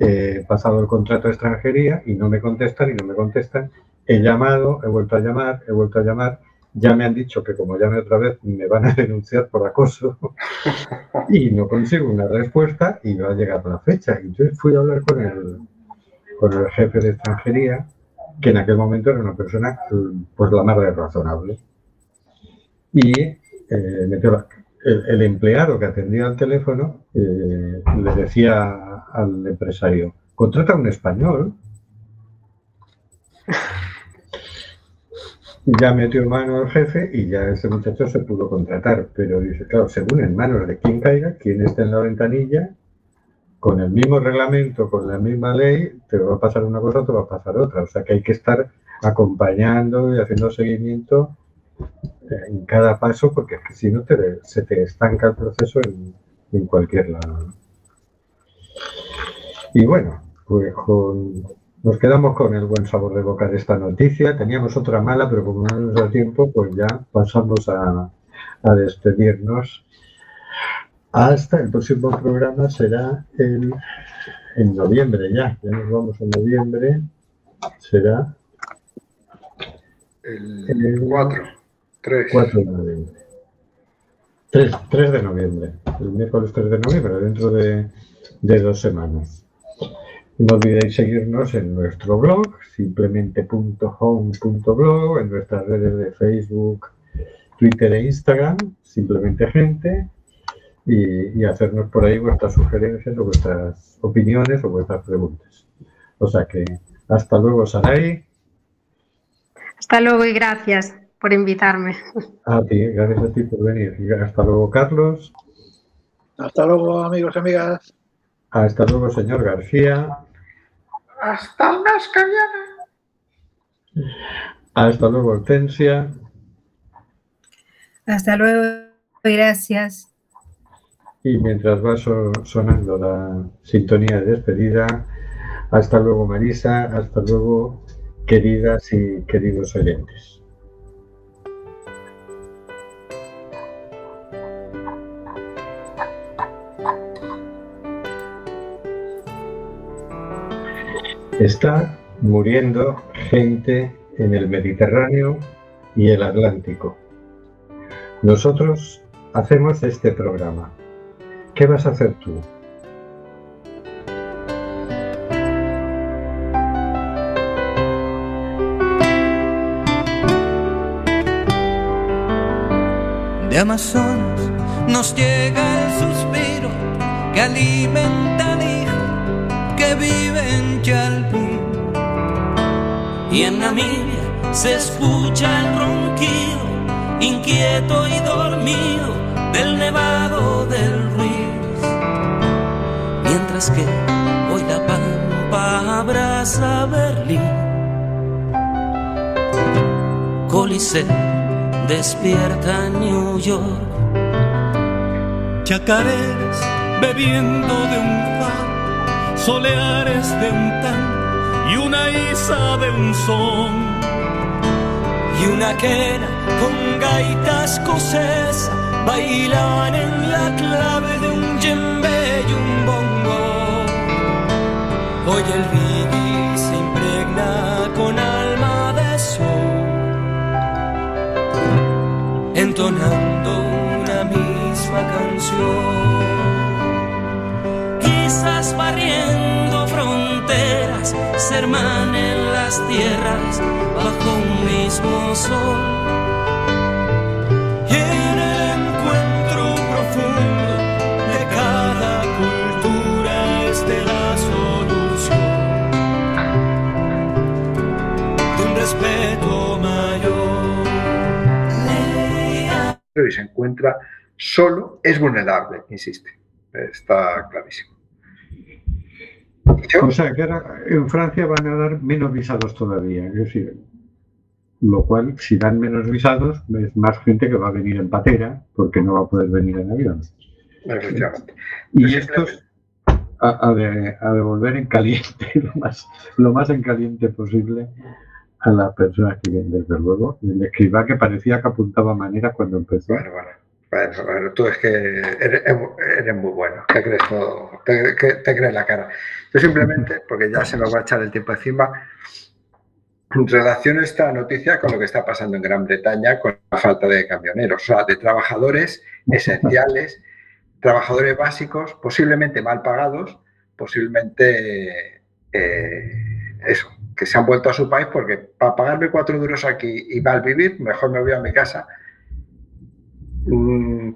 he pasado el contrato de extranjería y no me contestan y no me contestan. He llamado, he vuelto a llamar, he vuelto a llamar. Ya me han dicho que como llame otra vez me van a denunciar por acoso y no consigo una respuesta y no ha llegado la fecha. Entonces fui a hablar con el, con el jefe de extranjería que en aquel momento era una persona pues la más razonable. Y eh, el, empleado que atendía al teléfono eh, le decía al empresario, contrata un español. Ya metió mano al jefe y ya ese muchacho se pudo contratar. Pero dice, claro, según en manos de quien caiga, quien esté en la ventanilla, con el mismo reglamento, con la misma ley, te va a pasar una cosa, te va a pasar otra. O sea que hay que estar acompañando y haciendo seguimiento en cada paso, porque es que si no te, se te estanca el proceso en, cualquier lado. Y bueno, pues nos quedamos con el buen sabor de boca de esta noticia. Teníamos otra mala, pero como no nos da tiempo, pues ya pasamos a despedirnos. Hasta el próximo programa será en, en noviembre ya. Ya nos vamos en noviembre. Será El 4. 3. 4 de noviembre. 3, 3 de noviembre. El miércoles 3 de noviembre, dentro de, de dos semanas. No olvidéis seguirnos en nuestro blog, simplemente.home.blog, en nuestras redes de Facebook, Twitter e Instagram, simplemente gente, y, y, hacernos por ahí vuestras sugerencias o vuestras opiniones o vuestras preguntas. O sea que hasta luego, Saray. Hasta luego y gracias por invitarme. A ti, gracias a ti por venir. Hasta luego, Carlos. Hasta luego, amigos y amigas. Hasta luego, señor García. Hasta el mes que viene. Hasta luego, Hortensia. Hasta luego, gracias. Y mientras va so sonando la sintonía de despedida, hasta luego, Marisa. Hasta luego, queridas y queridos oyentes. Está muriendo gente en el Mediterráneo y el Atlántico. Nosotros hacemos este programa. ¿Qué vas a hacer tú? De Amazonas nos llega el suspiro que alimenta al hijo que vive en Chalpín. Y en Namibia se escucha el ronquido inquieto y dormido del nevado del Ruiz. Mientras que hoy la pampa abraza Berlín. Coliseo despierta New York. Chacareras bebiendo de un far, soleares de un tan y una isa de un son. Y una quena con gaitas escocesa bailaban en la clave de un djembe y un bongo. Hoy el reggae se impregna con alma de sol entonando una misma canción. Quizás barriendo fronteras, se hermanen las tierras bajo un mismo sol. Y se encuentra solo, es vulnerable, insiste. Está clarísimo. O sea, que ahora en Francia van a dar menos visados todavía. Es decir, lo cual, si dan menos visados, es más gente que va a venir en patera porque no va a poder venir en avión. Efectivamente. Y estos a, a, de, a, devolver en caliente, lo más, lo más en caliente posible a las personas que vienen, desde luego. El escriba que parecía que apuntaba manera cuando empezó. Bueno, bueno. Bueno, bueno, tú es que eres, eres muy bueno, te crees, todo, te, te, crees la cara. Yo simplemente, porque ya se nos va a echar el tiempo encima, relaciono esta noticia con lo que está pasando en Gran Bretaña con la falta de camioneros, o sea, de trabajadores esenciales, trabajadores básicos, posiblemente mal pagados, posiblemente eh, eso, que se han vuelto a su país porque para pagarme cuatro duros aquí y mal vivir, mejor me voy a mi casa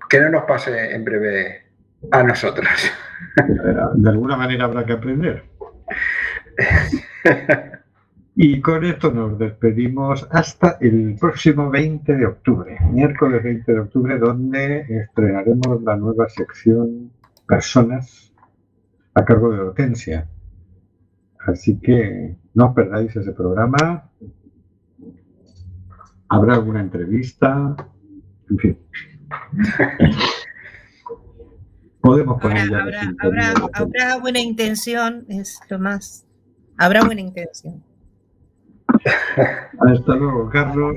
que no nos pase en breve a nosotros. De alguna manera habrá que aprender. Y con esto nos despedimos hasta el próximo 20 de octubre, miércoles 20 de octubre, donde estrenaremos la nueva sección Personas a cargo de Hortensia. Así que no os perdáis ese programa. Habrá alguna entrevista, en fin. Podemos poner habrá, habrá, habrá, habrá, buena intención, es lo más. Habrá buena intención. Hasta luego, Carlos.